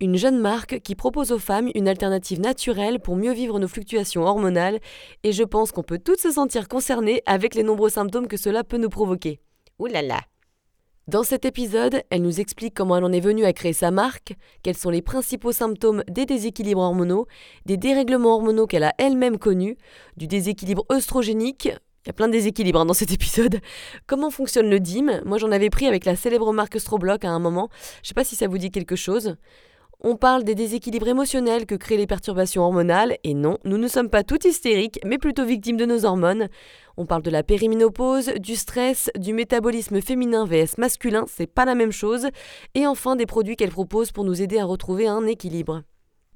une jeune marque qui propose aux femmes une alternative naturelle pour mieux vivre nos fluctuations hormonales, et je pense qu'on peut toutes se sentir concernées avec les nombreux symptômes que cela peut nous provoquer. Ouh là là Dans cet épisode, elle nous explique comment elle en est venue à créer sa marque, quels sont les principaux symptômes des déséquilibres hormonaux, des dérèglements hormonaux qu'elle a elle-même connus, du déséquilibre œstrogénique, il y a plein de déséquilibres hein, dans cet épisode. Comment fonctionne le DIM Moi j'en avais pris avec la célèbre marque Stroblock à un moment. Je sais pas si ça vous dit quelque chose. On parle des déséquilibres émotionnels que créent les perturbations hormonales, et non, nous ne sommes pas toutes hystériques, mais plutôt victimes de nos hormones. On parle de la périménopause, du stress, du métabolisme féminin vs masculin, c'est pas la même chose, et enfin des produits qu'elle propose pour nous aider à retrouver un équilibre.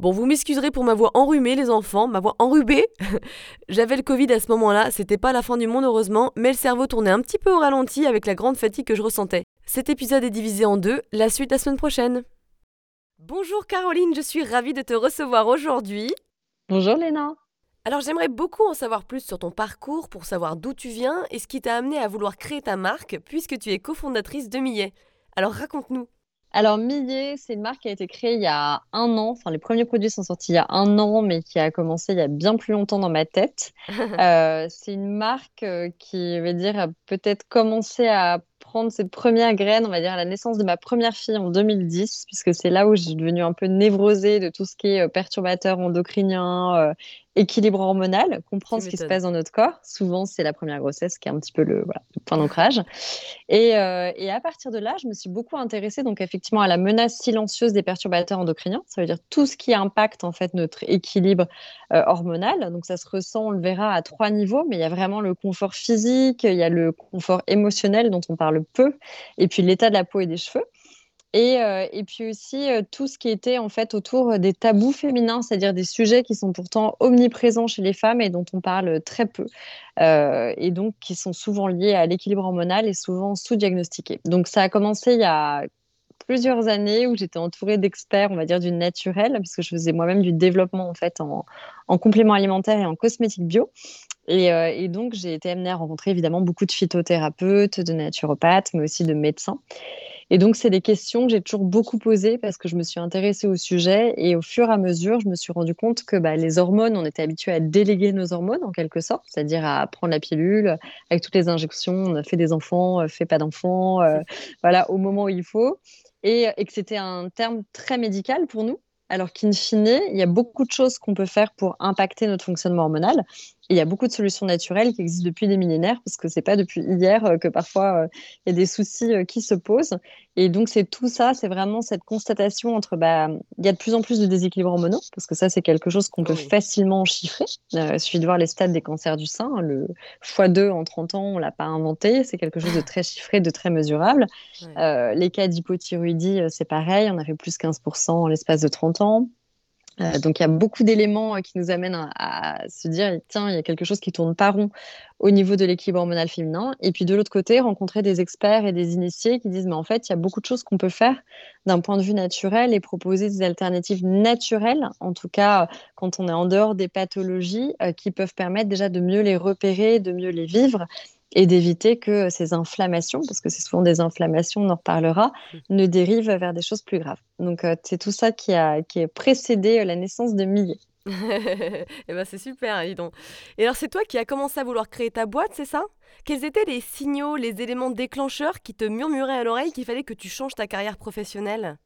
Bon, vous m'excuserez pour ma voix enrhumée, les enfants, ma voix enrubée. J'avais le Covid à ce moment-là, c'était pas la fin du monde heureusement, mais le cerveau tournait un petit peu au ralenti avec la grande fatigue que je ressentais. Cet épisode est divisé en deux, la suite la semaine prochaine. Bonjour Caroline, je suis ravie de te recevoir aujourd'hui. Bonjour Léna. Alors j'aimerais beaucoup en savoir plus sur ton parcours pour savoir d'où tu viens et ce qui t'a amené à vouloir créer ta marque puisque tu es cofondatrice de Millet. Alors raconte-nous. Alors Millet, c'est une marque qui a été créée il y a un an. Enfin, les premiers produits sont sortis il y a un an, mais qui a commencé il y a bien plus longtemps dans ma tête. Euh, c'est une marque euh, qui, veut dire, a peut-être commencé à prendre ses premières graines, on va dire, à la naissance de ma première fille en 2010, puisque c'est là où j'ai devenu un peu névrosée de tout ce qui est euh, perturbateur endocrinien, euh, équilibre hormonal, comprendre ce qui se passe dans notre corps. Souvent, c'est la première grossesse qui est un petit peu le, point d'ancrage. Et, euh, et, à partir de là, je me suis beaucoup intéressée donc effectivement à la menace silencieuse des perturbateurs endocriniens. Ça veut dire tout ce qui impacte en fait notre équilibre hormonal. Donc ça se ressent, on le verra à trois niveaux, mais il y a vraiment le confort physique, il y a le confort émotionnel dont on parle peu, et puis l'état de la peau et des cheveux. Et, euh, et, puis aussi euh, tout ce qui était en fait autour des tabous féminins, c'est-à-dire des sujets qui sont pourtant omniprésents chez les femmes et dont on parle très peu, euh, et donc qui sont souvent liés à l'équilibre hormonal et souvent sous-diagnostiqués. Donc ça a commencé il y a plusieurs années où j'étais entourée d'experts, on va dire du naturel, puisque je faisais moi-même du développement en fait en, en complément alimentaire et en cosmétique bio. Et, euh, et, donc, j'ai été amenée à rencontrer évidemment beaucoup de phytothérapeutes, de naturopathes, mais aussi de médecins. Et donc, c'est des questions que j'ai toujours beaucoup posées parce que je me suis intéressée au sujet. Et au fur et à mesure, je me suis rendu compte que bah, les hormones, on était habitué à déléguer nos hormones en quelque sorte, c'est-à-dire à prendre la pilule avec toutes les injections. On a fait des enfants, euh, fait pas d'enfants, euh, voilà, au moment où il faut. Et, et que c'était un terme très médical pour nous alors qu'in fine, il y a beaucoup de choses qu'on peut faire pour impacter notre fonctionnement hormonal il y a beaucoup de solutions naturelles qui existent depuis des millénaires, parce que c'est pas depuis hier euh, que parfois euh, il y a des soucis euh, qui se posent. Et donc, c'est tout ça, c'est vraiment cette constatation entre, bah, il y a de plus en plus de déséquilibres hormonaux, parce que ça, c'est quelque chose qu'on peut facilement chiffrer. il suffit de voir les stades des cancers du sein. Le x2 en 30 ans, on l'a pas inventé. C'est quelque chose de très chiffré, de très mesurable. les cas d'hypothyroïdie, c'est pareil. On a fait plus 15% en l'espace de 30 ans. Euh, donc il y a beaucoup d'éléments euh, qui nous amènent à, se dire tiens il y a quelque chose qui tourne pas rond au niveau de l'équilibre hormonal féminin. Et puis de l'autre côté rencontrer des experts et des initiés qui disent mais en fait il y a beaucoup de choses qu'on peut faire d'un point de vue naturel et proposer des alternatives naturelles en tout cas quand on est en dehors des pathologies euh, qui peuvent permettre déjà de mieux les repérer de mieux les vivre et d'éviter que ces inflammations, parce que c'est souvent des inflammations, on en reparlera, mmh. ne dérivent vers des choses plus graves. Donc euh, c'est tout ça qui a, qui a précédé euh, la naissance de Millet. et eh ben c'est super, dis donc. Et alors c'est toi qui as commencé à vouloir créer ta boîte, c'est ça? Quels étaient les signaux, les éléments déclencheurs qui te murmuraient à l'oreille qu'il fallait que tu changes ta carrière professionnelle?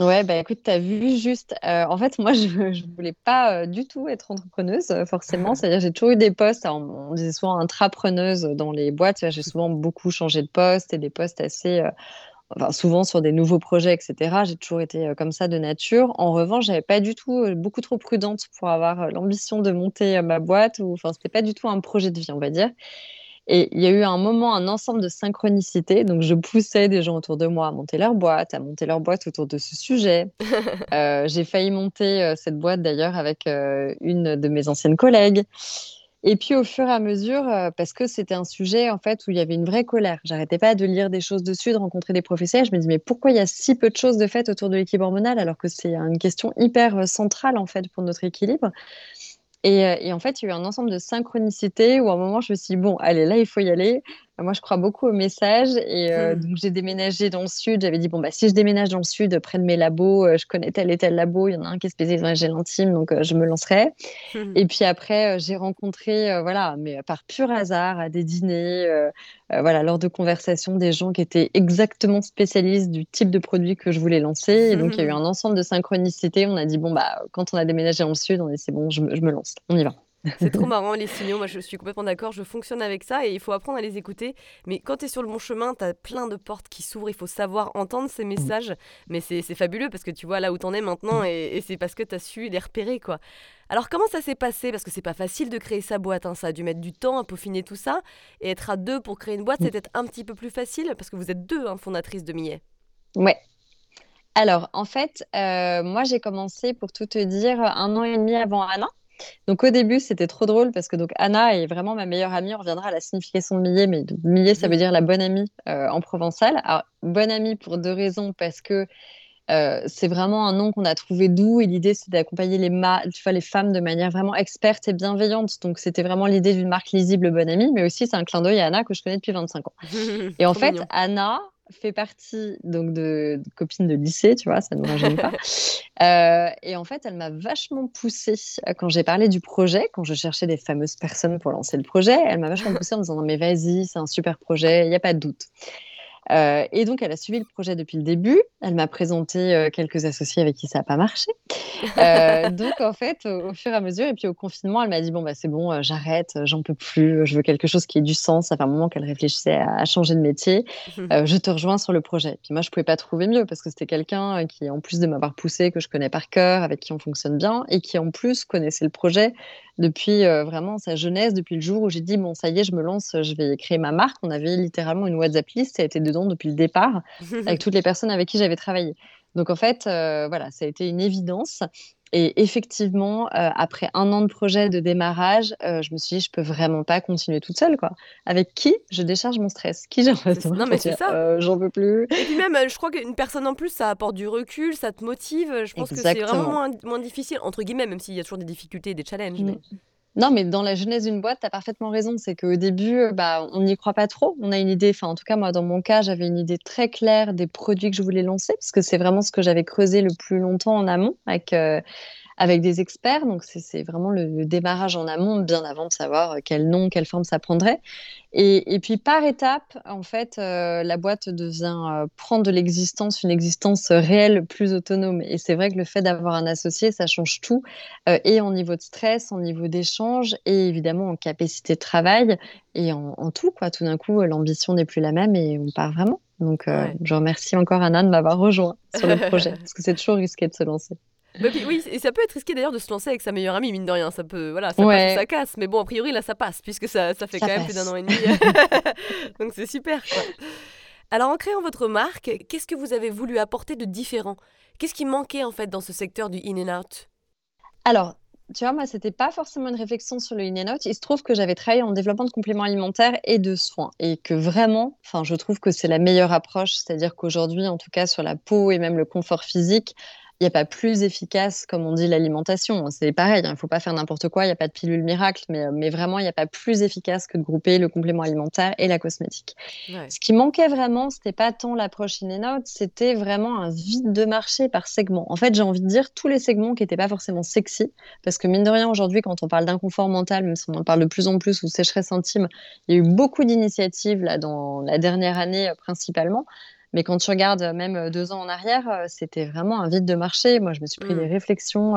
Ouais, bah écoute, tu as vu juste. Euh, en fait, moi, je ne voulais pas euh, du tout être entrepreneuse, euh, forcément. C'est-à-dire, j'ai toujours eu des postes. on, disait souvent intrapreneuse dans les boîtes. J'ai souvent beaucoup changé de poste et des postes assez. enfin, souvent sur des nouveaux projets, etc. J'ai toujours été comme ça de nature. En revanche, j'avais pas du tout beaucoup trop prudente pour avoir l'ambition de monter ma boîte. Ou, enfin, c'était pas du tout un projet de vie, on va dire. Et il y a eu un moment, un ensemble de synchronicité. Donc, je poussais des gens autour de moi à monter leur boîte, à monter leur boîte autour de ce sujet. Euh, j'ai failli monter euh, cette boîte d'ailleurs avec euh, une de mes anciennes collègues. Et puis au fur et à mesure, parce que c'était un sujet en fait où il y avait une vraie colère. J'arrêtais pas de lire des choses dessus, de rencontrer des professeurs. Je me dis mais pourquoi il y a si peu de choses de fait autour de l'équilibre hormonal alors que c'est une question hyper centrale en fait pour notre équilibre? Et, et, en fait, il y a eu un ensemble de synchronicités où à un moment, je me suis dit, bon, allez, là, il faut y aller. Moi, je crois beaucoup aux messages. Et euh, mmh. donc, j'ai déménagé dans le sud. J'avais dit, bon, bah, si je déménage dans le sud, près de mes labos, euh, je connais tel et tel labo. Il y en a un qui est spécialisé dans les gels intimes, donc euh, je me lancerai. Mmh. Et puis après, j'ai rencontré, voilà, mais par pur hasard, à des dîners, voilà, lors de conversations, des gens qui étaient exactement spécialistes du type de produit que je voulais lancer. Et donc, il y a eu un ensemble de synchronicités. On a dit, bon, bah, quand on a déménagé dans le sud, on dit, c'est bon, je me lance. On y va. C'est trop marrant les signaux, moi je suis complètement d'accord, je fonctionne avec ça et il faut apprendre à les écouter. Mais quand tu es sur le bon chemin, tu as plein de portes qui s'ouvrent, il faut savoir entendre ces messages. Mais c'est fabuleux parce que tu vois là où tu en es maintenant et, c'est parce que tu as su les repérer quoi. Alors comment ça s'est passé? Parce que c'est pas facile de créer sa boîte, hein. ça a dû mettre du temps à peaufiner tout ça. Et être à deux pour créer une boîte, c'est peut-être un petit peu plus facile parce que vous êtes deux hein, fondatrices de Millet. Ouais, alors, en fait, euh, moi, j'ai commencé, pour tout te dire, un an et demi avant Anna. Donc au début, c'était trop drôle parce que donc Anna est vraiment ma meilleure amie. On reviendra à la signification de millet, mais millet, ça veut dire la bonne amie euh, en provençal. Alors, bonne amie pour deux raisons, parce que euh, c'est vraiment un nom qu'on a trouvé doux et l'idée c'est d'accompagner les, les femmes de manière vraiment experte et bienveillante. Donc c'était vraiment l'idée d'une marque lisible bonne amie, mais aussi c'est un clin d'œil à Anna que je connais depuis 25 ans. et en fait, Anna, fait partie donc de, copines de lycée, tu vois, ça ne me rajeunit pas. Euh, et en fait, elle m'a vachement poussée euh, quand j'ai parlé du projet, quand je cherchais des fameuses personnes pour lancer le projet. Elle m'a vachement poussée en me disant non mais vas-y, c'est un super projet, il n'y a pas de doute. Euh, et donc, elle a suivi le projet depuis le début. Elle m'a présenté euh, quelques associés avec qui ça n'a pas marché. Euh, donc, en fait, au, fur et à mesure, et puis au confinement, elle m'a dit Bon, bah, c'est bon, j'arrête, j'en peux plus, je veux quelque chose qui ait du sens. Ça fait un moment qu'elle réfléchissait à, changer de métier. je te rejoins sur le projet. Puis moi, je ne pouvais pas trouver mieux parce que c'était quelqu'un qui, en plus de m'avoir poussé, que je connais par cœur, avec qui on fonctionne bien, et qui, en plus, connaissait le projet depuis vraiment sa jeunesse, depuis le jour où j'ai dit bon ça y est, je me lance, je vais créer ma marque. On avait littéralement une WhatsApp list, ça a été dedans depuis le départ avec toutes les personnes avec qui j'avais travaillé. Donc en fait, voilà, ça a été une évidence. Et effectivement, après un an de projet de démarrage, je me suis dit, je peux vraiment pas continuer toute seule, quoi. Avec qui je décharge mon stress? Qui j'ai Non, mais c'est ça. J'en peux plus? Et puis même, je crois qu'une personne en plus, ça apporte du recul, ça te motive. Je pense que c'est vraiment moins, moins, difficile, entre guillemets, même s'il y a toujours des difficultés, des challenges. Mais... Non, mais dans la jeunesse d'une boîte, tu as parfaitement raison. C'est qu'au début, bah, on n'y croit pas trop. On a une idée, enfin, en tout cas, moi, dans mon cas, j'avais une idée très claire des produits que je voulais lancer, parce que c'est vraiment ce que j'avais creusé le plus longtemps en amont euh, avec des experts. Donc, c'est vraiment le, démarrage en amont, bien avant de savoir euh, quel nom, quelle forme ça prendrait. Et, puis, par étape, en fait, euh, la boîte devient euh, prendre de l'existence, une existence réelle, plus autonome. Et c'est vrai que le fait d'avoir un associé, ça change tout, et en niveau de stress, en niveau d'échange, et évidemment en capacité de travail, et en, tout, quoi. Tout d'un coup, l'ambition n'est plus la même et on part vraiment. Donc, je remercie encore Anna de m'avoir rejoint sur le projet, parce que c'est toujours risqué de se lancer. Bah, oui, et ça peut être risqué d'ailleurs de se lancer avec sa meilleure amie, mine de rien. Ça peut, voilà, ça passe ça casse. Mais bon, a priori, là, ça passe, puisque ça, ça fait quand même plus d'un an et demi. Donc c'est super, quoi. Alors, en créant votre marque, qu'est-ce que vous avez voulu apporter de différent? Qu'est-ce qui manquait, en fait, dans ce secteur du in and out? Alors, tu vois, moi, c'était pas forcément une réflexion sur le in and out. Il se trouve que j'avais travaillé en développement de compléments alimentaires et de soins. Et que vraiment, enfin, je trouve que c'est la meilleure approche. C'est-à-dire qu'aujourd'hui, en tout cas, sur la peau et même le confort physique, il n'y a pas plus efficace, comme on dit, l'alimentation. C'est pareil, hein, il ne faut pas faire n'importe quoi, il n'y a pas de pilule miracle, mais, euh, mais vraiment, il n'y a pas plus efficace que de grouper le complément alimentaire et la cosmétique. Ce qui manquait vraiment, ce n'était pas tant l'approche in and out, c'était vraiment un vide de marché par segment. En fait, j'ai envie de dire tous les segments qui n'étaient pas forcément sexy, parce que mine de rien, aujourd'hui, quand on parle d'inconfort mental, même si on en parle de plus en plus, ou sécheresse intime, il y a eu beaucoup d'initiatives là dans la dernière année euh, principalement. Mais quand tu regardes euh, même euh, deux ans en arrière, euh, c'était vraiment un vide de marché. Moi, je me suis pris des mmh. réflexions,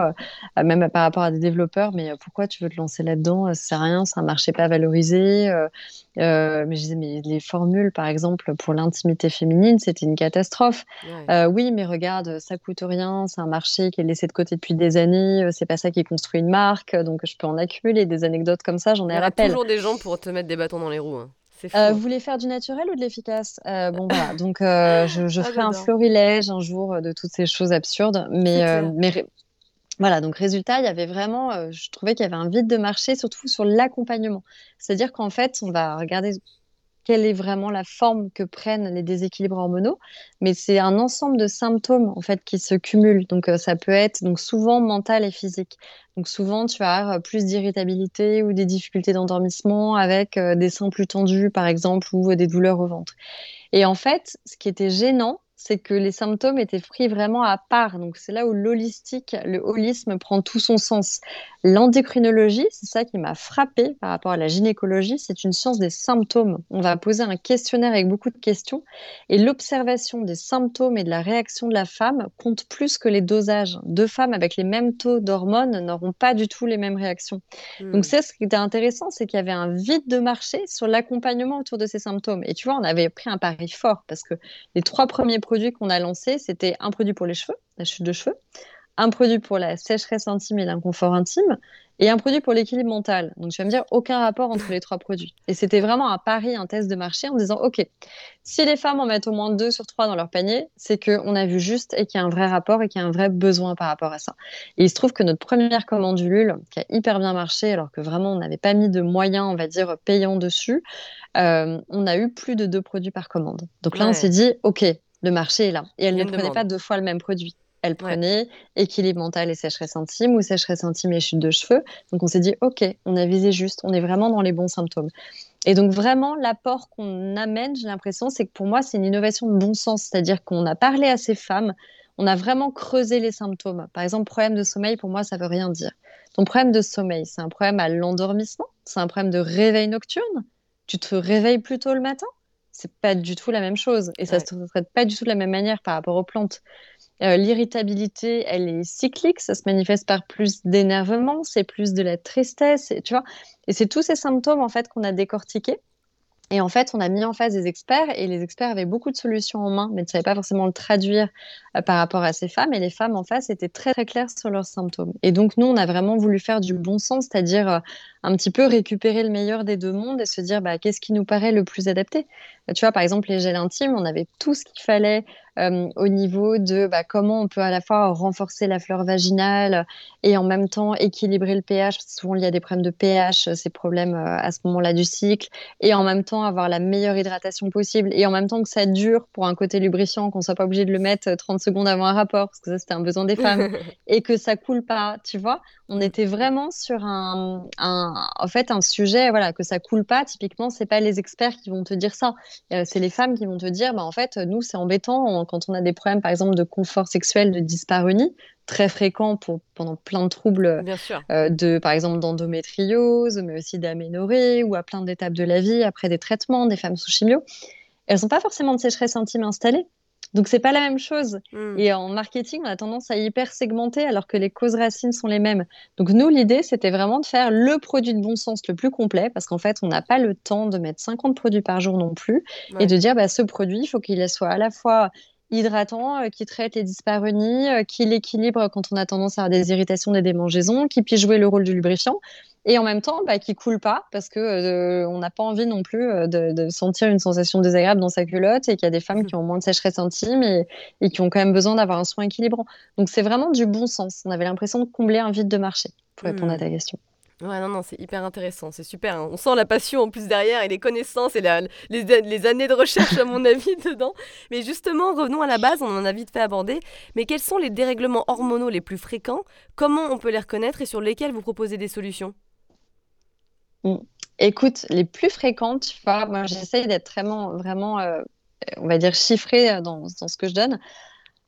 même par rapport à des développeurs, mais pourquoi tu veux te lancer là-dedans? C'est rien, c'est un marché pas valorisé. mais je disais, mais les formules, par exemple, pour l'intimité féminine, c'était une catastrophe. oui, mais regarde, ça coûte rien, c'est un marché qui est laissé de côté depuis des années, c'est pas ça qui construit une marque, donc je peux en accumuler des anecdotes comme ça, j'en ai à rappel. Il y a toujours des gens pour te mettre des bâtons dans les roues. Hein. Vous voulez faire du naturel ou de l'efficace? Bon, voilà. Donc, je, je ah, ferai un florilège un jour de toutes ces choses absurdes. Mais, mais voilà, donc résultat, il y avait vraiment, euh, je trouvais qu'il y avait un vide de marché, surtout sur l'accompagnement. C'est-à-dire qu'en fait, on va regarder quelle est vraiment la forme que prennent les déséquilibres hormonaux, mais c'est un ensemble de symptômes en fait qui se cumulent. Donc euh, ça peut être donc souvent mental et physique. Donc souvent tu as euh, plus d'irritabilité ou des difficultés d'endormissement avec des seins plus tendus par exemple ou des douleurs au ventre. Et en fait, ce qui était gênant, c'est que les symptômes étaient pris vraiment à part. Donc c'est là où l'holistique, le holisme prend tout son sens. L'endocrinologie, c'est ça qui m'a frappé par rapport à la gynécologie, c'est une science des symptômes. On va poser un questionnaire avec beaucoup de questions et l'observation des symptômes et de la réaction de la femme compte plus que les dosages. Deux femmes avec les mêmes taux d'hormones n'auront pas du tout les mêmes réactions. Hmm. Donc c'est ce qui était intéressant, c'est qu'il y avait un vide de marché sur l'accompagnement autour de ces symptômes. Et tu vois, on avait pris un pari fort parce que les trois premiers produits qu'on a lancés, c'était un produit pour les cheveux, la chute de cheveux, un produit pour la sécheresse intime et l'inconfort intime, et un produit pour l'équilibre mental. Donc, tu vas me dire aucun rapport entre les trois produits. Et c'était vraiment un pari, un test de marché en disant, OK, si les femmes en mettent au moins deux sur trois dans leur panier, c'est qu'on a vu juste et qu'il y a un vrai rapport et qu'il y a un vrai besoin par rapport à ça. Et il se trouve que notre première commande d'Ulule, qui a hyper bien marché, alors que vraiment on n'avait pas mis de moyens, on va dire, payants dessus, euh, on a eu plus de deux produits par commande. Donc là, on s'est dit, OK, le marché est là. Et elle ne prenait pas deux fois le même produit. Elle prenait équilibre mental et sécheresse intime ou sécheresse intime et chute de cheveux. Donc on s'est dit, OK, on a visé juste, on est vraiment dans les bons symptômes. Et donc vraiment, l'apport qu'on amène, j'ai l'impression, c'est que pour moi, c'est une innovation de bon sens. C'est-à-dire qu'on a parlé à ces femmes, on a vraiment creusé les symptômes. Par exemple, problème de sommeil, pour moi, ça veut rien dire. Ton problème de sommeil, c'est un problème à l'endormissement, c'est un problème de réveil nocturne? Tu te réveilles plus tôt le matin? C'est pas du tout la même chose et ça ne se traite pas du tout de la même manière par rapport aux plantes. Euh, l'irritabilité, elle est cyclique, ça se manifeste par plus d'énervement, c'est plus de la tristesse, tu vois. Et c'est tous ces symptômes en fait qu'on a décortiqués. Et en fait, on a mis en face des experts et les experts avaient beaucoup de solutions en main, mais ne savaient pas forcément le traduire euh, par rapport à ces femmes. Et les femmes en face étaient très très claires sur leurs symptômes. Et donc nous, on a vraiment voulu faire du bon sens, c'est-à-dire euh, un petit peu récupérer le meilleur des deux mondes et se dire bah, qu'est-ce qui nous paraît le plus adapté? Tu vois, par exemple, les gels intimes, on avait tout ce qu'il fallait euh, au niveau de bah, comment on peut à la fois renforcer la fleur vaginale et en même temps équilibrer le pH. Parce que souvent, il y a des problèmes de pH, ces problèmes euh, à ce moment-là du cycle, et en même temps avoir la meilleure hydratation possible, et en même temps que ça dure pour un côté lubrifiant, qu'on soit pas obligé de le mettre 30 euh, secondes avant un rapport, parce que ça, c'était un besoin des femmes, et que ça coule pas, tu vois? On était vraiment sur un, en fait, un sujet, voilà, que ça coule pas. Typiquement, c'est pas les experts qui vont te dire ça. c'est les femmes qui vont te dire, bah, en fait, nous, c'est embêtant quand on a des problèmes, par exemple, de confort sexuel, de dyspareunie, très fréquents pour, pendant plein de troubles, euh, de, par exemple, d'endométriose, mais aussi d'aménorrhée ou à plein d'étapes de la vie, après des traitements, des femmes sous chimio. Elles n'ont pas forcément de sécheresse intime installée. Donc c'est pas la même chose. Hmm. Et en marketing, on a tendance à hyper segmenter alors que les causes racines sont les mêmes. Donc nous, l'idée, c'était vraiment de faire le produit de bon sens le plus complet parce qu'en fait, on n'a pas le temps de mettre 50 produits par jour non plus et de dire bah, ce produit, il faut qu'il soit à la fois hydratant, euh, qui traite les dyspareunies, euh, qui l'équilibre quand on a tendance à avoir des irritations, des démangeaisons, qui puisse jouer le rôle du lubrifiant et en même temps bah, qui coule pas parce que euh, on n'a pas envie non plus de, sentir une sensation désagréable dans sa culotte et qu'il y a des femmes qui ont moins de sécheresse intime et, et qui ont quand même besoin d'avoir un soin équilibrant. Donc c'est vraiment du bon sens. On avait l'impression de combler un vide de marché pour répondre à ta question. Ouais, non, non, c'est hyper intéressant, c'est super. Hein. On sent la passion en plus derrière et les connaissances et les, les, années de recherche, à mon avis, dedans. Mais justement, revenons à la base, on en a vite fait aborder. Mais quels sont les dérèglements hormonaux les plus fréquents? Comment on peut les reconnaître et sur lesquels vous proposez des solutions? Mmh. Écoute, les plus fréquentes, tu vois, moi j'essaye d'être vraiment, vraiment euh, on va dire, chiffrée euh, dans, ce que je donne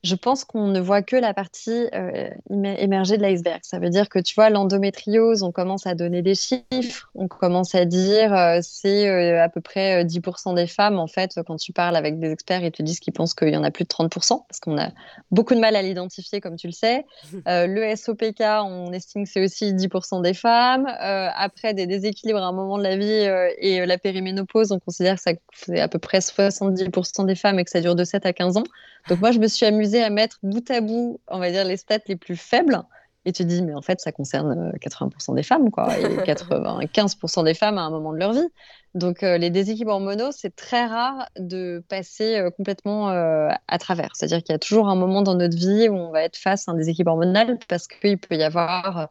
je pense qu'on ne voit que la partie euh, émergée de l'iceberg. Ça veut dire que tu vois, l'endométriose, on commence à donner des chiffres, on commence à dire euh, c'est euh, à peu près 10% des femmes. En fait, quand tu parles avec des experts, ils te disent qu'ils pensent qu'il y en a plus de 30%, parce qu'on a beaucoup de mal à l'identifier, comme tu le sais. le SOPK, on estime que c'est aussi 10% des femmes. après, des déséquilibres à un moment de la vie et la périménopause, on considère que c'est à peu près 70% des femmes et que ça dure de 7 à 15 ans. Donc moi, je me suis amusée à mettre bout à bout, on va dire, les stats les plus faibles. Et tu te dis, mais en fait, ça concerne 80% euh, des femmes, quoi, et 95% des femmes à un moment de leur vie. Donc, euh, les déséquilibres hormonaux, c'est très rare de passer euh, complètement euh, à travers. C'est-à-dire qu'il y a toujours un moment dans notre vie où on va être face à un déséquilibre hormonal parce qu'il peut y avoir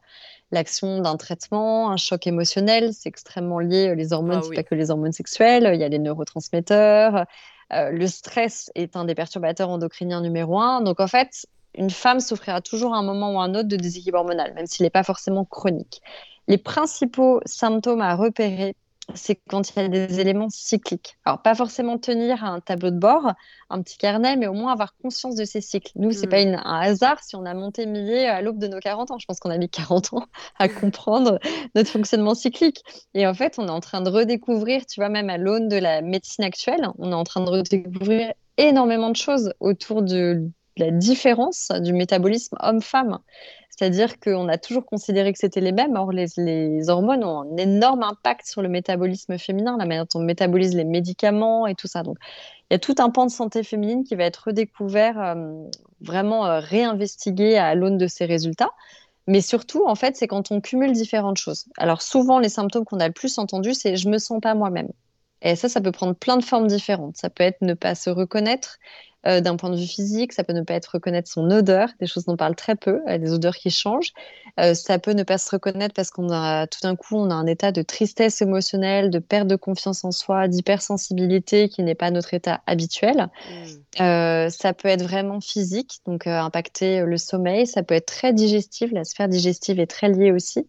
l'action d'un traitement, un choc émotionnel. C'est extrêmement lié. Les hormones, Ah c'est oui. pas que les hormones sexuelles. Il y a les neurotransmetteurs. Le stress est un des perturbateurs endocriniens numéro un. Donc, en fait, une femme souffrira toujours à un moment ou à un autre de déséquilibre hormonal, même s'il n'est pas forcément chronique. Les principaux symptômes à repérer c'est quand il y a des éléments cycliques. Alors, pas forcément tenir un tableau de bord, un petit carnet, mais au moins avoir conscience de ces cycles. Nous, c'est Mm. pas une- un hasard si on a monté Millet à l'aube de nos 40 ans. Je pense qu'on a mis 40 ans à comprendre notre fonctionnement cyclique. Et en fait, on est en train de redécouvrir, tu vois, même à l'aune de la médecine actuelle, on est en train de redécouvrir énormément de choses autour de la différence du métabolisme homme-femme. C'est-à-dire qu'on a toujours considéré que c'était les mêmes. Or, les, hormones ont un énorme impact sur le métabolisme féminin, la manière dont on métabolise les médicaments et tout ça. Donc, il y a tout un pan de santé féminine qui va être redécouvert, euh, vraiment euh, réinvestigué à l'aune de ces résultats. Mais surtout, en fait, c'est quand on cumule différentes choses. Alors, souvent, les symptômes qu'on a le plus entendus, c'est je me sens pas moi-même. Et ça, ça peut prendre plein de formes différentes. Ça peut être ne pas se reconnaître euh, d'un point de vue physique, ça peut ne pas être reconnaître son odeur, des choses dont on parle très peu, euh, des odeurs qui changent. Euh, ça peut ne pas se reconnaître parce qu'on a tout d'un coup, on a un état de tristesse émotionnelle, de perte de confiance en soi, d'hypersensibilité qui n'est pas notre état habituel. Mm. Euh, ça peut être vraiment physique, donc impacter le sommeil. Ça peut être très digestif. La sphère digestive est très liée aussi.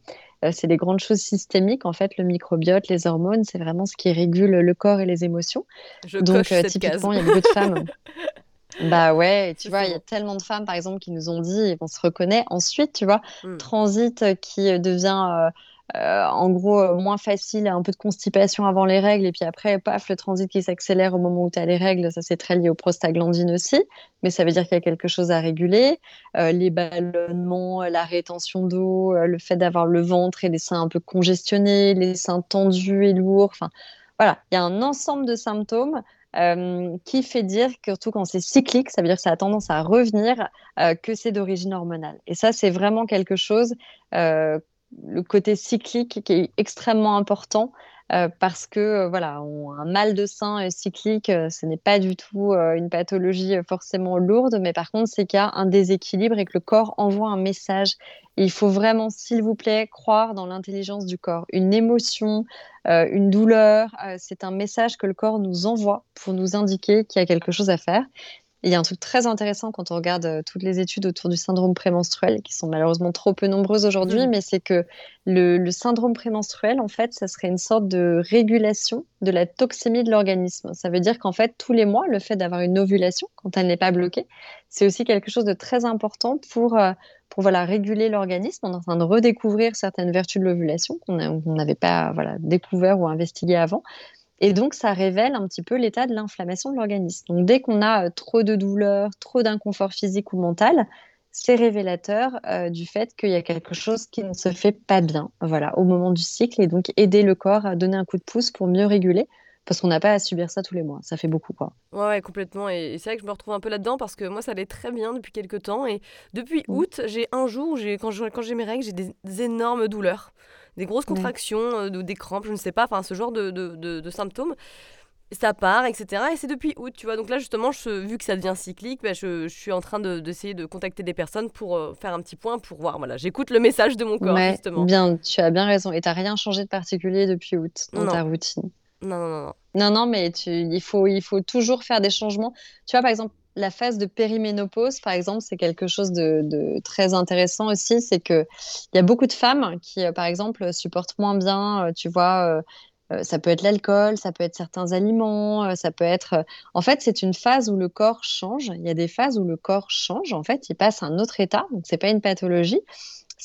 C'est des grandes choses systémiques. En fait, le microbiote, les hormones, c'est vraiment ce qui régule le corps et les émotions. Je Donc, euh, typiquement, il y a beaucoup de femmes. Bah ouais, et tu vois, il y a tellement de femmes, par exemple, qui nous ont dit, et on se reconnaît ensuite, tu vois, Mm. transit euh, qui euh, devient euh, en gros euh, moins facile, un peu de constipation avant les règles, et puis après, paf, le transit qui s'accélère au moment où tu as les règles, ça c'est très lié aux prostaglandines aussi, mais ça veut dire qu'il y a quelque chose à réguler. Euh, les ballonnements, la rétention d'eau, le fait d'avoir le ventre et les seins un peu congestionnés, les seins tendus et lourds, enfin voilà, il y a un ensemble de symptômes euh, qui fait dire que, surtout quand c'est cyclique, ça veut dire que ça a tendance à revenir, euh, que c'est d'origine hormonale. Et ça, c'est vraiment quelque chose, euh, le côté cyclique qui est extrêmement important. Euh, parce que euh, voilà, un mal de sein cyclique, euh, ce n'est pas du tout une pathologie forcément lourde, mais par contre, c'est qu'il y a un déséquilibre et que le corps envoie un message. Il faut vraiment, s'il vous plaît, croire dans l'intelligence du corps. Une émotion, une douleur, c'est un message que le corps nous envoie pour nous indiquer qu'il y a quelque chose à faire. Et il y a un truc très intéressant quand on regarde euh, toutes les études autour du syndrome prémenstruel, qui sont malheureusement trop peu nombreuses aujourd'hui, Mhm. mais c'est que le, le syndrome prémenstruel, en fait, ça serait une sorte de régulation de la toxémie de l'organisme. Ça veut dire qu'en fait, tous les mois, le fait d'avoir une ovulation, quand elle n'est pas bloquée, c'est aussi quelque chose de très important pour, euh, pour voilà, réguler l'organisme. On est en train de redécouvrir certaines vertus de l'ovulation qu'on n'avait pas voilà, découvert ou investigué avant. Et donc, ça révèle un petit peu l'état de l'inflammation de l'organisme. Donc, dès qu'on a euh, trop de douleur, trop d'inconfort physique ou mental, c'est révélateur euh, du fait qu'il y a quelque chose qui ne se fait pas bien voilà, au moment du cycle. Et donc, aider le corps à donner un coup de pouce pour mieux réguler. Parce qu'on n'a pas à subir ça tous les mois. Ça fait beaucoup, quoi. Ouais, ouais, complètement. Et, c'est vrai que je me retrouve un peu là-dedans parce que moi, ça allait très bien depuis quelques temps. Et depuis Mm. août, j'ai un jour, où j'ai, quand, je- quand j'ai mes règles, j'ai des énormes douleurs, des grosses contractions, euh, de- des crampes, je ne sais pas, enfin ce genre de, de, de- symptômes. Ça part, etc. Et c'est depuis août, tu vois. Donc là, justement, je, vu que ça devient cyclique, bah, je, je suis en train de- d'essayer de contacter des personnes pour euh, faire un petit point, pour voir. Voilà, j'écoute le message de mon corps, Ouais, justement. bien, tu as bien raison. Et tu n'as rien changé de particulier depuis août dans Non. ta routine? Non, non, non, non. Non, non, mais tu, il faut, il faut toujours faire des changements. Tu vois, par exemple, la phase de périménopause, par exemple, c'est quelque chose de, très intéressant aussi. C'est que il y a beaucoup de femmes qui, euh, par exemple, supportent moins bien, euh, tu vois, euh, euh, ça peut être l'alcool, ça peut être certains aliments, euh, ça peut être. euh, En fait, c'est une phase où le corps change. Il y a des phases où le corps change. En fait, il passe à un autre état. Donc, c'est pas une pathologie.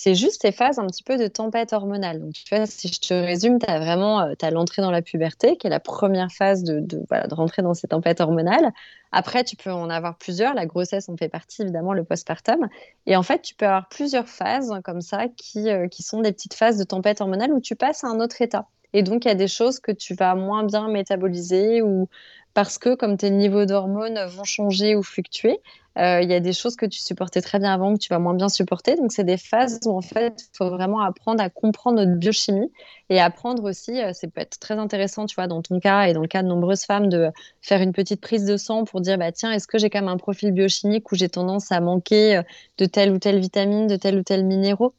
C'est juste ces phases un petit peu de tempête hormonale. Donc, tu vois, si je te résume, tu as vraiment euh, l'entrée dans la puberté, qui est la première phase de, de, voilà, de rentrer dans ces tempêtes hormonales. Après, tu peux en avoir plusieurs. La grossesse en fait partie, évidemment, le postpartum. Et en fait, tu peux avoir plusieurs phases comme ça qui, euh, qui sont des petites phases de tempête hormonale où tu passes à un autre état. Et donc, il y a des choses que tu vas moins bien métaboliser ou parce que, comme tes niveaux d'hormones vont changer ou fluctuer, Euh, il y a des choses que tu supportais très bien avant que tu vas moins bien supporter. Donc, c'est des phases où, en fait, il faut vraiment apprendre à comprendre notre biochimie et apprendre aussi, euh, c'est peut être très intéressant, tu vois, dans ton cas et dans le cas de nombreuses femmes, de faire une petite prise de sang pour dire, bah, tiens, est-ce que j'ai quand même un profil biochimique où j'ai tendance à manquer euh, de telle ou telle vitamine, de tel ou tel minéraux?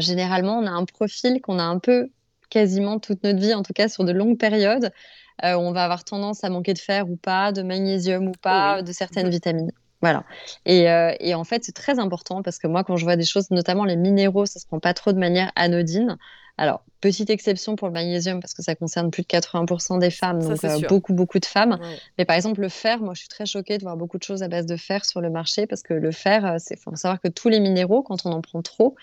Généralement, on a un profil qu'on a un peu quasiment toute notre vie, en tout cas sur de longues périodes. on va avoir tendance à manquer de fer ou pas, de magnésium ou pas, de certaines vitamines. Voilà. Euh, et, en fait, c'est très important parce que moi, quand je vois des choses, notamment les minéraux, ça se prend pas trop de manière anodine. Alors, petite exception pour le magnésium parce que ça concerne plus de 80% des femmes, donc euh, beaucoup, beaucoup de femmes. Mais par exemple, le fer, moi, je suis très choquée de voir beaucoup de choses à base de fer sur le marché parce que le fer, euh, c'est faut savoir que tous les minéraux, quand on en prend trop,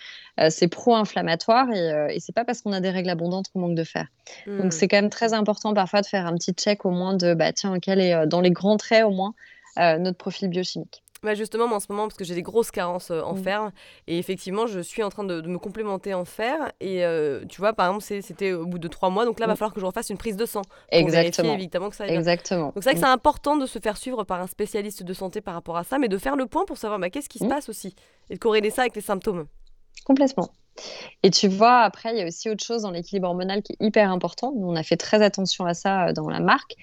c'est pro-inflammatoire et, et c'est pas parce qu'on a des règles abondantes qu'on manque de fer. Donc, hmm. c'est quand même très important parfois de faire un petit check au moins de, bah tiens, quel est dans les grands traits au moins euh, notre profil biochimique. Bah justement, moi, en ce moment, parce que j'ai des grosses carences euh, en fer, et effectivement, je suis en train de, me complémenter en fer. Et euh, tu vois, par exemple, c'était au bout de trois mois, donc là, il va falloir que je refasse une prise de sang. Pour Exactement. évidemment que ça Exactement. Donc c'est vrai que c'est important de se faire suivre par un spécialiste de santé par rapport à ça, mais de faire le point pour savoir bah, qu'est-ce qui se passe aussi, et de corréler ça avec les symptômes. Complètement. Et tu vois, après, il y a aussi autre chose dans l'équilibre hormonal qui est hyper important. on a fait très attention à ça dans la marque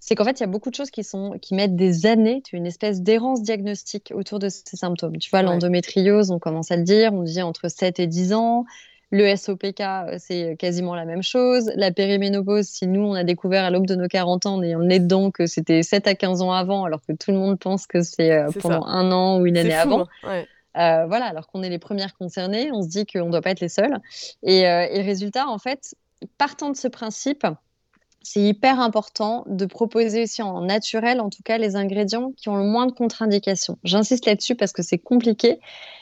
c'est qu'en fait, il y a beaucoup de choses qui, sont, qui mettent des années, tu une espèce d'errance diagnostique autour de ces symptômes. Tu vois, l'endométriose, on commence à le dire, on dit entre 7 et 10 ans. Le SOPK, euh, c'est quasiment la même chose. La périménopause, si nous, on a découvert à l'aube de nos 40 ans, en ayant nez dedans, que c'était 7 à 15 ans avant, alors que tout le monde pense que c'est euh, pendant un an ou une année avant. Hein. Euh, voilà, alors qu'on est les premières concernées, on se dit qu'on ne doit pas être les seuls. Et, et résultat, en fait, partant de ce principe, c'est hyper important de proposer aussi en naturel, en tout cas, les ingrédients qui ont le moins de contre-indications. J'insiste là-dessus parce que c'est compliqué.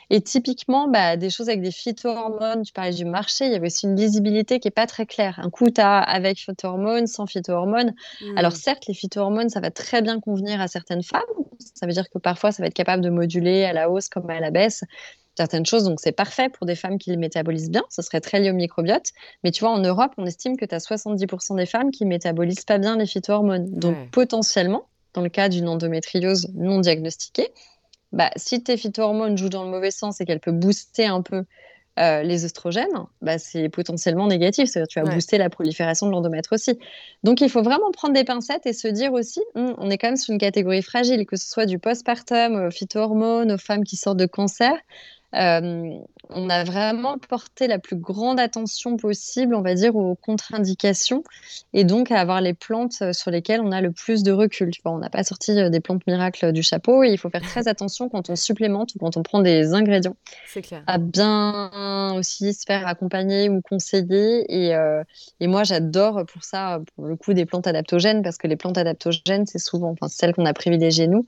Et typiquement, bah, des choses avec des phytohormones, tu parlais du marché, il y avait aussi une lisibilité qui n'est pas très claire. Un coup, tu as avec phytohormones, sans phytohormones. Hmm. Alors certes, les phytohormones, ça va très bien convenir à certaines femmes. Ça veut dire que parfois, ça va être capable de moduler à la hausse comme à la baisse certaines choses. Donc, c'est parfait pour des femmes qui les métabolisent bien. Ce serait très lié au microbiote. Mais tu vois, en Europe, on estime que tu as 70% des femmes qui métabolisent pas bien les phytohormones. Donc, potentiellement, dans le cas d'une endométriose non diagnostiquée, bah, si tes phytohormones jouent dans le mauvais sens et qu'elles peuvent booster un peu euh, les oestrogènes, bah, c'est potentiellement négatif. C'est-à-dire tu vas booster la prolifération de l'endomètre aussi. Donc il faut vraiment prendre des pincettes et se dire aussi, hum, on est quand même sur une catégorie fragile, que ce soit du postpartum, aux phytohormones, aux femmes qui sortent de cancer. Euh, on a vraiment porté la plus grande attention possible, on va dire, aux contre-indications et donc à avoir les plantes euh, sur lesquelles on a le plus de recul. on n'a pas sorti euh, des plantes miracles du chapeau et il faut faire très attention quand on supplémente ou quand on prend des ingrédients. C'est clair. À bien aussi se faire accompagner ou conseiller. Et, et moi, j'adore pour ça, pour le coup, des plantes adaptogènes parce que les plantes adaptogènes, c'est souvent, enfin, celles qu'on a privilégiées nous,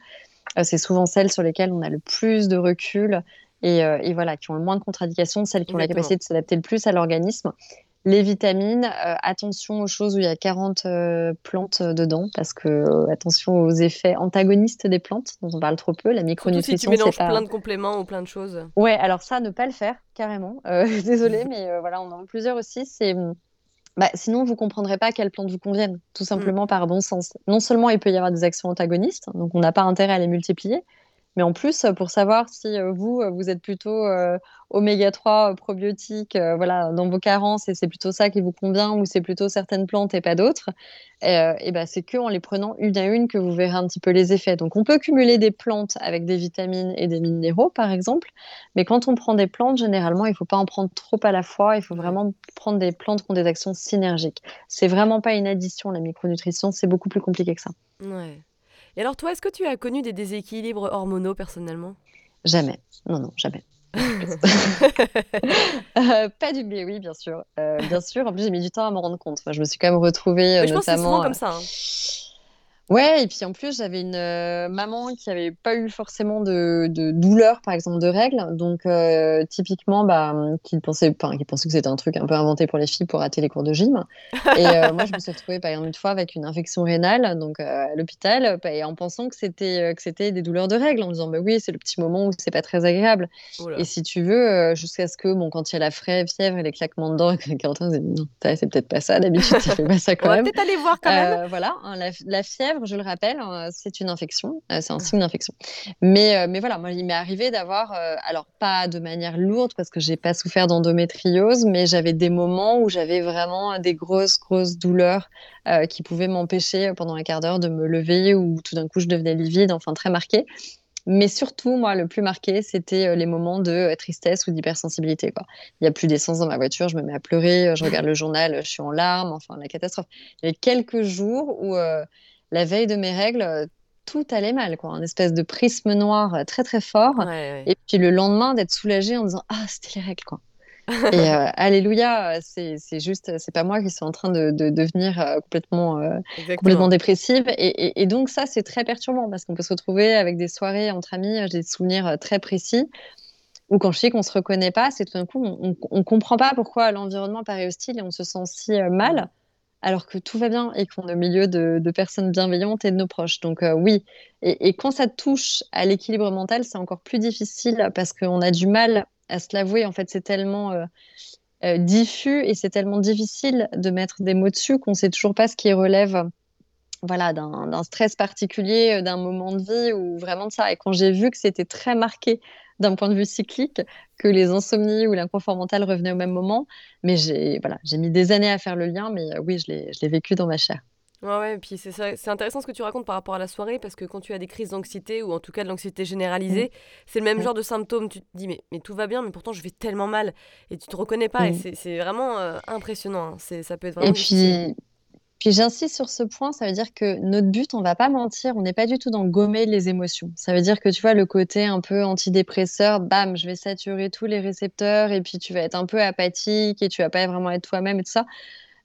c'est souvent celles sur lesquelles on a le plus de recul euh, et, voilà, qui ont le moins de contre-indications, celles qui ont la capacité de s'adapter le plus à l'organisme. Les vitamines, euh, attention aux choses où il y a 40 euh, plantes dedans, parce que attention aux effets antagonistes des plantes, dont on parle trop peu. La micronutrition, si tu mélanges plein de compléments ou plein de choses. Ouais, alors ça, ne pas le faire, carrément. Désolée, mais voilà, on en a plusieurs aussi. C'est bah, sinon, vous ne comprendrez pas quelles plantes vous conviennent, tout mm. simplement par bon sens. Non seulement il peut y avoir des actions antagonistes, donc on n'a pas intérêt à les multiplier, mais en plus, pour savoir si euh, vous, euh, vous êtes plutôt euh, oméga 3 probiotique voilà, dans vos carences et c'est plutôt ça qui vous convient ou c'est plutôt certaines plantes et pas d'autres, et, ben c'est qu'en les prenant une à une que vous verrez un petit peu les effets. Donc on peut cumuler des plantes avec des vitamines et des minéraux, par exemple, mais quand on prend des plantes, généralement, il ne faut pas en prendre trop à la fois, il faut vraiment prendre des plantes qui ont des actions synergiques. C'est vraiment pas une addition, la micronutrition, c'est beaucoup plus compliqué que ça. Ouais. Et alors toi, est-ce que tu as connu des déséquilibres hormonaux personnellement? Jamais. Non, non, jamais. Euh, pas du mais oui, bien sûr. Euh, bien sûr. En plus, j'ai mis du temps à me rendre compte. je me suis quand même retrouvée. je pense que c'est souvent comme ça. Hein. Ouais, et puis en plus, j'avais une euh, maman qui avait pas eu forcément de, de douleur, par exemple, de règles. Donc, euh, typiquement, bah, qui pensait, enfin, qui pensait que c'était un truc un peu inventé pour les filles pour rater les cours de gym. Et euh, moi, je me suis retrouvée, par exemple, une fois avec une infection rénale, donc à l'hôpital, bah, et en pensant que c'était que c'était des douleurs de règles, en me disant, bah oui, c'est le petit moment où c'est pas très agréable. Et si tu veux, jusqu'à ce que, bon, quand il y a la fièvre et les claquements de dents, quelqu'un non, c'est peut-être pas ça, d'habitude, tu fais pas ça quand On même. va peut-être aller voir quand même. voilà, hein, la, la fièvre fièvre, je le rappelle, hein, c'est une infection, euh, c'est un signe d'infection. Mais, euh, mais voilà, moi, il m'est arrivé d'avoir, euh, alors pas de manière lourde parce que j'ai pas souffert d'endométriose, mais j'avais des moments où j'avais vraiment des grosses, grosses douleurs qui pouvaient m'empêcher pendant un quart d'heure de me lever ou tout d'un coup je devenais livide, enfin très marquée. Mais surtout, moi, le plus marqué, c'était les moments de tristesse ou d'hypersensibilité. Il n'y a plus d'essence dans ma voiture, je me mets à pleurer, je regarde le journal, je suis en larmes, enfin, la catastrophe. Il y a quelques jours où, la veille de mes règles, tout allait mal, quoi. Un espèce de prisme noir très, très fort. Et puis le lendemain, d'être soulagée en disant Ah, c'était les règles, quoi. Et euh, alléluia, c'est juste, c'est pas moi qui suis en train de, devenir euh, complètement, euh, complètement dépressive. Et, donc ça, c'est très perturbant parce qu'on peut se retrouver avec des soirées entre amis, j'ai des souvenirs très précis. Ou quand je sais qu'on se reconnaît pas, c'est tout d'un coup, on, on comprend pas pourquoi l'environnement paraît hostile et on se sent si mal alors que tout va bien et qu'on est au milieu de, personnes bienveillantes et de nos proches. Donc oui, et, quand ça touche à l'équilibre mental, c'est encore plus difficile parce qu'on a du mal à se l'avouer. En fait, c'est tellement euh, euh, diffus et c'est tellement difficile de mettre des mots dessus qu'on ne sait toujours pas ce qui relève voilà, d'un stress particulier, euh, d'un moment de vie ou vraiment de ça. Et quand j'ai vu que c'était très marqué d'un point de vue cyclique, que les insomnies ou l'inconfort mental revenaient au même moment, mais j'ai voilà, mis des années à faire le lien, mais oui, je l'ai vécu dans ma chair. Ouais, ouais, et puis c'est c'est intéressant ce que tu racontes par rapport à la soirée, parce que quand tu as des crises d'anxiété, ou en tout cas de l'anxiété généralisée, mmh. c'est le même mmh. genre de symptômes. Tu te dis, mais, mais tout va bien, mais pourtant je vais tellement mal, et tu te reconnais pas, et mmh. c'est vraiment euh, impressionnant. Hein. C'est Ça peut être vraiment Et puis, puis j'insiste sur ce point, ça veut dire que notre but, on va pas mentir, on n'est pas du tout dans gommer les émotions. Ça veut dire que tu vois le côté un peu antidépresseur, bam, je vais saturer tous les récepteurs et puis tu vas être un peu apathique et tu vas pas vraiment être toi-même et tout ça.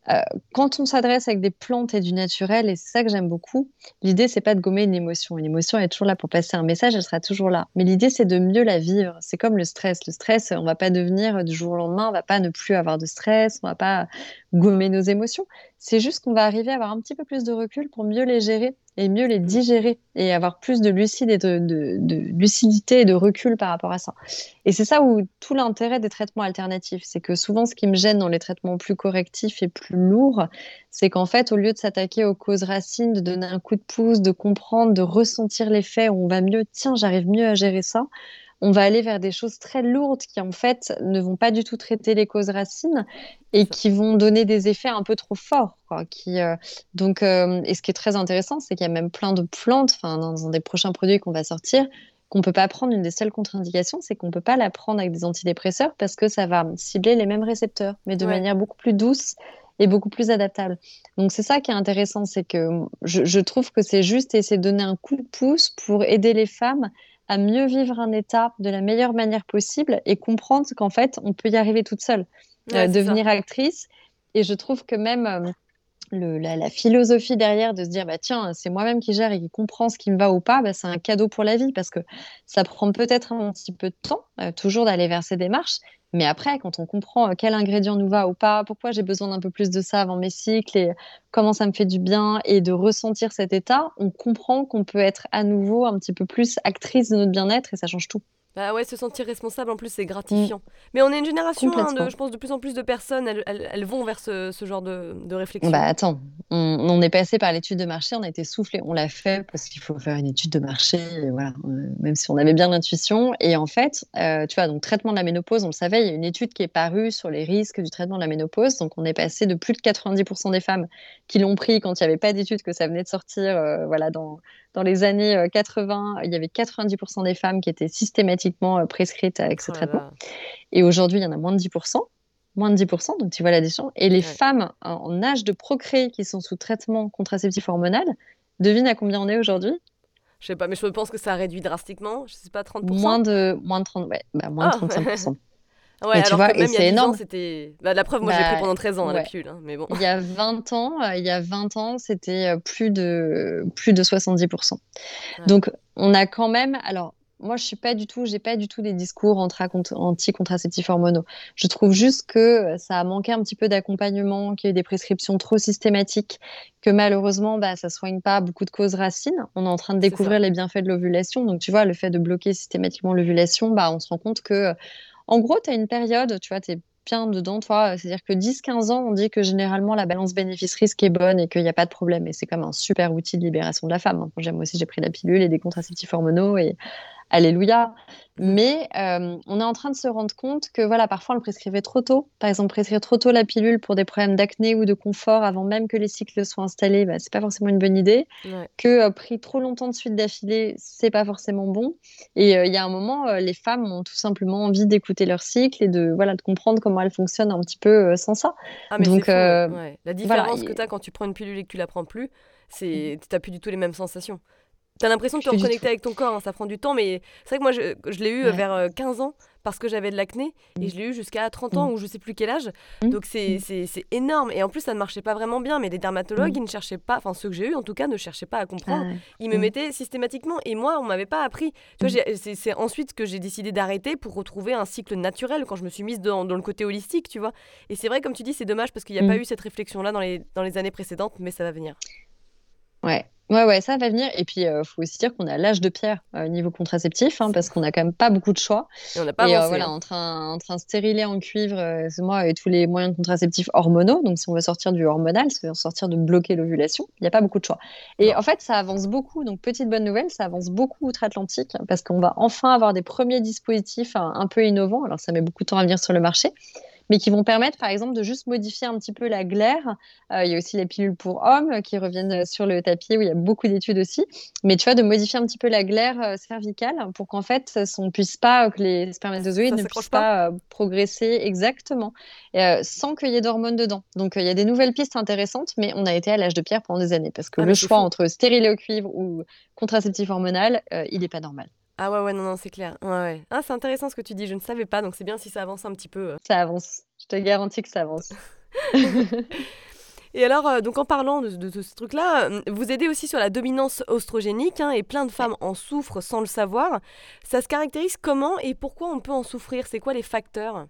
Euh, quand on s'adresse avec des plantes et du naturel, et c'est ça que j'aime beaucoup, l'idée c'est pas de gommer une émotion. Une émotion est toujours là pour passer un message, elle sera toujours là. Mais l'idée c'est de mieux la vivre. C'est comme le stress. Le stress, on va pas devenir du jour au lendemain, on va pas ne plus avoir de stress, on va pas gommer nos émotions. C'est juste qu'on va arriver à avoir un petit peu plus de recul pour mieux les gérer et mieux les digérer et avoir plus de, lucidité et de recul par rapport à ça. Et c'est ça où tout l'intérêt des traitements alternatifs, c'est que souvent ce qui me gêne dans les traitements plus correctifs et plus lourds, c'est qu'en fait, au lieu de s'attaquer aux causes racines, de donner un coup de pouce, de comprendre, de ressentir l'effet, on va mieux, tiens, j'arrive mieux à gérer ça, on va aller vers des choses très lourdes qui en fait ne vont pas du tout traiter les causes racines et qui vont donner des effets un peu trop forts. qui, euh, donc, euh, et ce qui est très intéressant, c'est qu'il y a même plein de plantes, dans, des prochains produits qu'on va sortir, qu'on peut pas prendre. Une des seules contre-indications, c'est qu'on peut pas la prendre avec des antidépresseurs parce que ça va cibler les mêmes récepteurs, mais de manière beaucoup plus douce et beaucoup plus adaptable. Donc c'est ça qui est intéressant, c'est que je, je trouve que c'est juste et c'est donner un coup de pouce pour aider les femmes à mieux vivre un état de la meilleure manière possible et comprendre qu'en fait, on peut y arriver toute seule, euh, devenir actrice. Et je trouve que même euh, le, la, philosophie derrière de se dire, bah, tiens, c'est moi-même qui gère et qui comprend ce qui me va ou pas, bah, c'est un cadeau pour la vie parce que ça prend peut-être un petit peu de temps, euh, toujours d'aller vers ces démarches, mais après, quand on comprend euh, quel ingrédient nous va ou pas, pourquoi j'ai besoin d'un peu plus de ça avant mes cycles et comment ça me fait du bien et de ressentir cet état, on comprend qu'on peut être à nouveau un petit peu plus actrice de notre bien-être et ça change tout. Bah ouais, se sentir responsable en plus c'est gratifiant. Mm. Mais on est une génération, hein, de, je pense, de plus en plus de personnes, elles, elles, vont vers ce, ce genre de, de, réflexion. Bah attends, on, est passé par l'étude de marché, on a été soufflé, on l'a fait parce qu'il faut faire une étude de marché, voilà, euh, même si on avait bien l'intuition. Et en fait, euh, tu vois, donc traitement de la ménopause, on le savait, il y a une étude qui est parue sur les risques du traitement de la ménopause. Donc on est passé de plus de 90% des femmes qui l'ont pris quand il n'y avait pas d'étude que ça venait de sortir, euh, voilà, dans dans les années 80, euh, il y avait 90% des femmes qui étaient systématiquement euh, prescrites avec ce oh traitement. Et aujourd'hui, il y en a moins de 10%. Moins de 10%, donc tu vois la différence. Et les femmes en âge de procréer qui sont sous traitement contraceptif hormonal, devine à combien on est aujourd'hui? Je sais pas, mais je pense que ça réduit drastiquement. Je sais pas, 30%. Moins de, moins de 30, ouais, bah, moins de 35%. Ouais, alors tu vois, que même, c'est énorme. C'était bah, la preuve, moi j'ai pris bah, pendant 13 ans hein, la pilule, hein, mais bon. Il y a 20 ans, euh, il y a 20 ans, c'était euh, plus de plus de 70%. Donc on a quand même alors moi, je suis pas du tout, j'ai pas du tout des discours anti-contraceptifs hormonaux. Je trouve juste que ça a manqué un petit peu d'accompagnement, qu'il y a eu des prescriptions trop systématiques, que malheureusement, bah, ça soigne pas beaucoup de causes racines. On est en train de découvrir les bienfaits de l'ovulation. Donc, tu vois, le fait de bloquer systématiquement l'ovulation, bah, on se rend compte que en gros, tu as une période, tu vois, tu es bien dedans, toi. C'est-à-dire que 10-15 ans, on dit que généralement la balance bénéfice-risque est bonne et qu'il n'y a pas de problème. Et c'est comme un super outil de libération de la femme. Moi aussi, j'ai pris la pilule et des contraceptifs hormonaux et Alléluia. Mais euh, on est en train de se rendre compte que voilà, parfois on le prescrivait trop tôt. Par exemple, prescrire trop tôt la pilule pour des problèmes d'acné ou de confort avant même que les cycles soient installés, bah, c'est pas forcément une bonne idée. Que euh, pris trop longtemps de suite d'affilée, c'est pas forcément bon. Et euh, il y a un moment, les femmes ont tout simplement envie d'écouter leur cycle et de voilà de comprendre comment elles fonctionnent un petit peu sans ça. Ah, mais Donc la différence que tu as quand tu prends une pilule et que tu la prends plus, c'est tu n'as plus du tout les mêmes sensations. T'as l'impression de te reconnecter avec ton corps, hein, ça prend du temps, mais c'est vrai que moi, je, je l'ai eu vers 15 euh, ans parce que j'avais de l'acné et mm. je l'ai eu jusqu'à 30 ans mm. ou je sais plus quel âge. Mm. Donc c'est énorme. Et en plus, ça ne marchait pas vraiment bien, mais les dermatologues, ils ne cherchaient pas, enfin ceux que j'ai eu en tout cas, ne cherchaient pas à comprendre. Ah ils me mettaient systématiquement et moi, on m'avait pas appris. C'est ensuite que j'ai décidé d'arrêter pour retrouver un cycle naturel quand je me suis mise dans, dans le côté holistique, tu vois. Et c'est vrai, comme tu dis, c'est dommage parce qu'il n'y a pas eu cette réflexion-là dans les, dans les années précédentes, mais ça va venir. Ouais, Ouais, ouais, ça va venir. Et puis, il euh, faut aussi dire qu'on a l'âge de pierre au euh, niveau contraceptif, hein, parce qu'on n'a quand même pas beaucoup de choix. Et on n'a pas et, euh, voilà, entre un, entre un stérilet en cuivre, moi, et tous les moyens contraceptifs hormonaux, donc si on veut sortir du hormonal, si on veut sortir de bloquer l'ovulation, il n'y a pas beaucoup de choix. Et en fait, ça avance beaucoup. Donc, petite bonne nouvelle, ça avance beaucoup outre-Atlantique, parce qu'on va enfin avoir des premiers dispositifs un, un peu innovants. Alors, ça met beaucoup de temps à venir sur le marché mais qui vont permettre, par exemple, de juste modifier un petit peu la glaire. Euh, il y a aussi les pilules pour hommes qui reviennent sur le tapis, où il y a beaucoup d'études aussi. Mais tu vois, de modifier un petit peu la glaire euh, cervicale pour qu'en fait, on puisse pas, que les spermatozoïdes ne puissent pas, euh, progresser exactement, sans qu'il y ait d'hormones dedans. Donc, il y a des nouvelles pistes intéressantes, mais on a été à l'âge de pierre pendant des années, parce que ah, le choix entre stérilet au cuivre ou contraceptif hormonal, il n'est pas normal. Ah ouais, ouais, non, non, c'est clair. Ouais, ouais. Ah, c'est intéressant ce que tu dis, je ne savais pas, donc c'est bien si ça avance un petit peu. Euh. Ça avance, je te garantis que ça avance. Et alors, euh, donc en parlant de, ce truc-là, euh, vous aidez aussi sur la dominance oestrogénique, hein, et plein de femmes en souffrent sans le savoir. Ça se caractérise comment et pourquoi on peut en souffrir? C'est quoi les facteurs?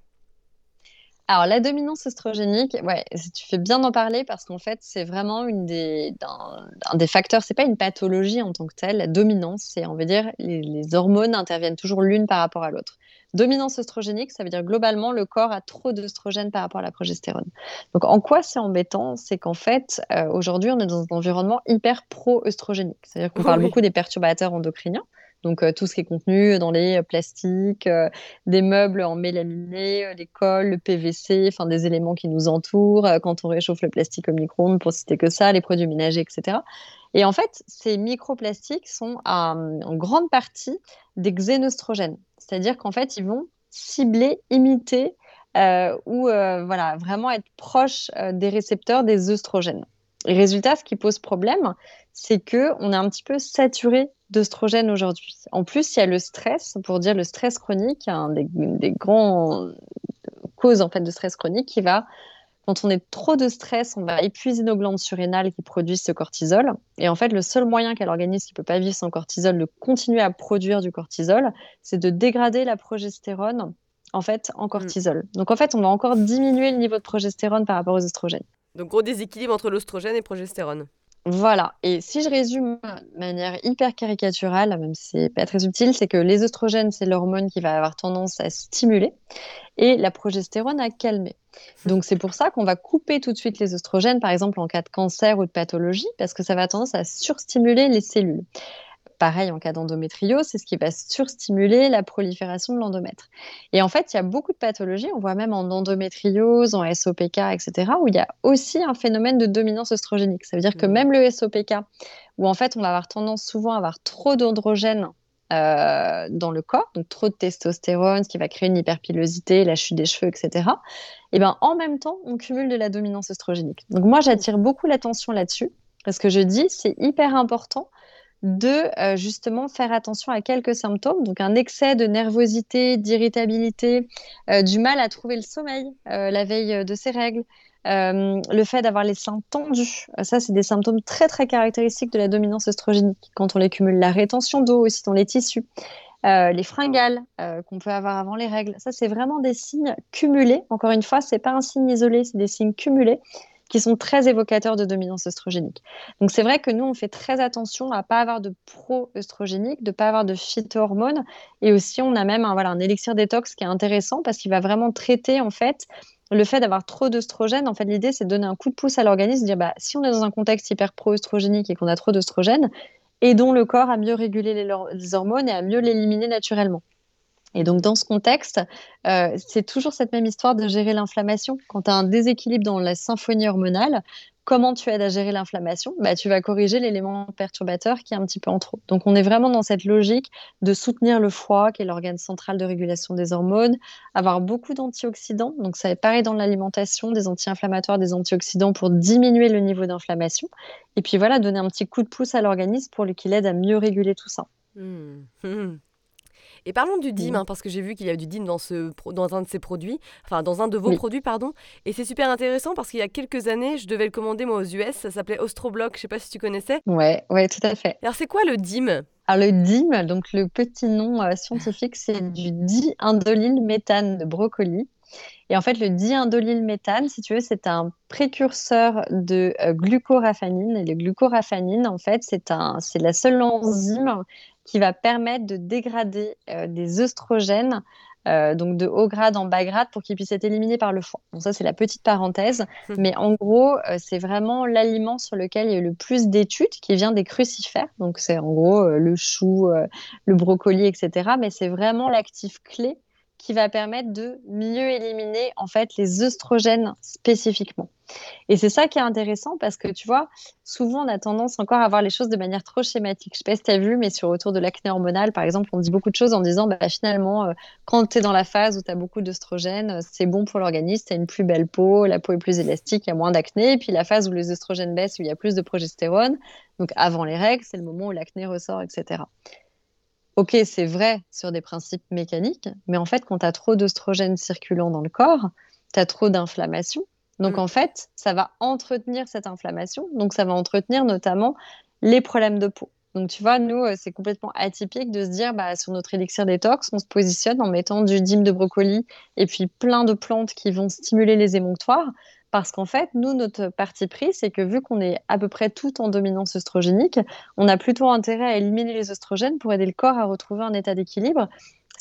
Alors, la dominance oestrogénique, ouais, tu fais bien d'en parler parce qu'en fait, c'est vraiment une des, un, des facteurs. C'est pas une pathologie en tant que telle. La dominance, c'est, on veut dire, les, hormones interviennent toujours l'une par rapport à l'autre. Dominance oestrogénique, ça veut dire globalement le corps a trop d'œstrogène par rapport à la progestérone. Donc, en quoi c'est embêtant C'est qu'en fait, euh, aujourd'hui, on est dans un environnement hyper pro-œstrogénique. C'est-à-dire qu'on parle beaucoup des perturbateurs endocriniens. Donc euh, tout ce qui est contenu dans les euh, plastiques, euh, des meubles en mélaminé, les cols, le PVC, enfin des éléments qui nous entourent, quand on réchauffe le plastique au micro-ondes, pour citer que ça, les produits ménagers, etc. Et en fait, ces microplastiques sont en grande partie des xénostrogènes, c'est-à-dire qu'en fait, ils vont cibler, imiter ou voilà, vraiment être proches des récepteurs des œstrogènes. Et résultat, ce qui pose problème, c'est que on est un petit peu saturé d'œstrogènes aujourd'hui. En plus, il y a le stress, pour dire le stress chronique, un des, des grandes causes en fait de stress chronique qui va quand on est trop de stress, on va épuiser nos glandes surrénales qui produisent ce cortisol. Et en fait, le seul moyen qu'a l'organisme qui ne peut pas vivre sans cortisol de continuer à produire du cortisol, c'est de dégrader la progestérone en fait en cortisol. Donc en fait, on va encore diminuer le niveau de progestérone par rapport aux oestrogènes. Donc gros déséquilibre entre l'oestrogène et progestérone. Voilà. Et si je résume de manière hyper caricaturale, même si c'est pas très subtil, c'est que les oestrogènes, c'est l'hormone qui va avoir tendance à stimuler et la progestérone à calmer. Donc c'est pour ça qu'on va couper tout de suite les oestrogènes, par exemple en cas de cancer ou de pathologie, parce que ça va tendance à surstimuler les cellules. Pareil en cas d'endométriose, c'est ce qui va surstimuler la prolifération de l'endomètre. Et en fait, il y a beaucoup de pathologies, on voit même en endométriose, en SOPK, etc., où il y a aussi un phénomène de dominance oestrogénique. Ça veut dire que mmh. même le SOPK, où en fait on va avoir tendance souvent à avoir trop d'androgènes euh, dans le corps, donc trop de testostérone, ce qui va créer une hyperpilosité, la chute des cheveux, etc. Et ben en même temps, on cumule de la dominance oestrogénique. Donc moi, j'attire beaucoup l'attention là-dessus, parce que je dis, c'est hyper important de euh, justement faire attention à quelques symptômes, donc un excès de nervosité, d'irritabilité, euh, du mal à trouver le sommeil euh, la veille de ses règles, le fait d'avoir les seins tendus. ça, c'est des symptômes très très caractéristiques de la dominance oestrogénique. Quand on les cumule, la rétention d'eau aussi dans les tissus. les fringales qu'on peut avoir avant les règles, ça c'est vraiment des signes cumulés. Encore une fois, c'est pas un signe isolé, c'est des signes cumulés qui sont très évocateurs de dominance œstrogénique. Donc c'est vrai que nous, on fait très attention à pas avoir de pro-œstrogénique, de pas avoir de phytohormones. Et aussi, on a même un, voilà, un élixir détox qui est intéressant parce qu'il va vraiment traiter en fait le fait d'avoir trop d'œstrogène, en fait, l'idée, c'est de donner un coup de pouce à l'organisme, dire bah, si on est dans un contexte hyper pro-œstrogénique et qu'on a trop d'œstrogène, aidons le corps à mieux réguler les, hormones et à mieux l'éliminer naturellement. Et donc, dans ce contexte, euh, c'est toujours cette même histoire de gérer l'inflammation. Quand tu as un déséquilibre dans la symphonie hormonale, comment tu aides à gérer l'inflammation? Bah, Tu vas corriger l'élément perturbateur qui est un petit peu en trop. Donc, on est vraiment dans cette logique de soutenir le foie, qui est l'organe central de régulation des hormones, avoir beaucoup d'antioxydants. Donc, ça est pareil dans l'alimentation, des anti-inflammatoires, des antioxydants pour diminuer le niveau d'inflammation. Et puis voilà, donner un petit coup de pouce à l'organisme pour qu'il aide à mieux réguler tout ça. Mmh. Et parlons du DIM, hein, parce que j'ai vu qu'il y a du DIM dans, ce, dans un de ces produits, enfin dans un de vos produits, pardon. Et c'est super intéressant parce qu'il y a quelques années, je devais le commander moi aux US, ça s'appelait Ostroblock, je sais pas si tu connaissais. Ouais, ouais, tout à fait. Alors c'est quoi le DIM alors le DIM, donc le petit nom euh, scientifique, c'est du méthane de brocoli. Et en fait, le méthane, si tu veux, c'est un précurseur de euh, glucoraphanine. Et le glucoraphanine, en fait, c'est la seule enzyme qui va permettre de dégrader euh, des œstrogènes, euh, donc de haut grade en bas grade, pour qu'ils puissent être éliminés par le foie. Donc ça, c'est la petite parenthèse. Hum. Mais en gros, euh, c'est vraiment l'aliment sur lequel il y a eu le plus d'études, qui vient des crucifères. Donc c'est en gros le chou, le brocoli, etc. Mais c'est vraiment l'actif clé qui va permettre de mieux éliminer en fait les œstrogènes spécifiquement. Et c'est ça qui est intéressant parce que tu vois, souvent on a tendance encore à voir les choses de manière trop schématique. Je sais pas si tu as vu, mais sur autour de l'acné hormonal, par exemple, on dit beaucoup de choses en disant bah, finalement, euh, quand tu es dans la phase où tu as beaucoup d'œstrogènes, c'est bon pour l'organisme, tu as une plus belle peau, la peau est plus élastique, il y a moins d'acné. Et puis la phase où les œstrogènes baissent, où il y a plus de progestérone, donc avant les règles, c'est le moment où l'acné ressort, etc. Ok, c'est vrai sur des principes mécaniques, mais en fait, quand tu as trop d'oestrogènes circulant dans le corps, tu as trop d'inflammation. Donc, mm. en fait, ça va entretenir cette inflammation. Donc, ça va entretenir notamment les problèmes de peau. Donc, tu vois, nous, euh, c'est complètement atypique de se dire, bah, sur notre élixir détox, on se positionne en mettant du dîme de brocoli et puis plein de plantes qui vont stimuler les émonctoires. Parce qu'en fait, nous, notre parti pris, c'est que vu qu'on est à peu près tout en dominance œstrogénique, on a plutôt intérêt à éliminer les œstrogènes pour aider le corps à retrouver un état d'équilibre,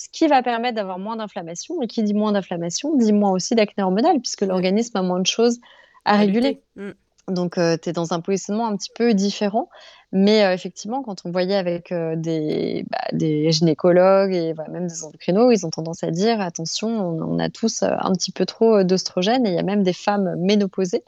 ce qui va permettre d'avoir moins d'inflammation. Et qui dit moins d'inflammation, dit moins aussi d'acné hormonal, puisque l'organisme a moins de choses à réguler. Mm. Donc, euh, tu es dans un positionnement un petit peu différent. Mais euh, effectivement, quand on voyait avec euh, des, bah, des, gynécologues et même des endocrinos, ils ont tendance à dire attention, on, a tous un petit peu trop d'oestrogènes et il y a même des femmes ménopausées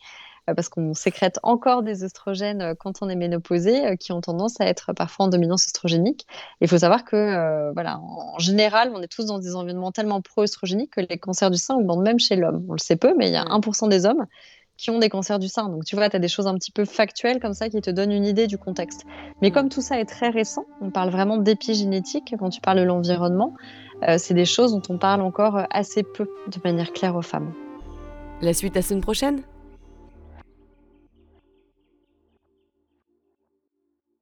parce qu'on sécrète encore des oestrogènes quand on est ménopausé, qui ont tendance à être parfois en dominance oestrogénique. Il faut savoir que, voilà, en général, on est tous dans des environnements tellement pro-œstrogéniques que les cancers du sein augmentent même chez l'homme. On le sait peu, mais il y a 1% des hommes qui ont des cancers du sein. Donc tu vois, tu as des choses un petit peu factuelles comme ça qui te donnent une idée du contexte. Mais comme tout ça est très récent, on parle vraiment d'épigénétique quand tu parles de l'environnement, euh, c'est des choses dont on parle encore assez peu de manière claire aux femmes. La suite la semaine prochaine?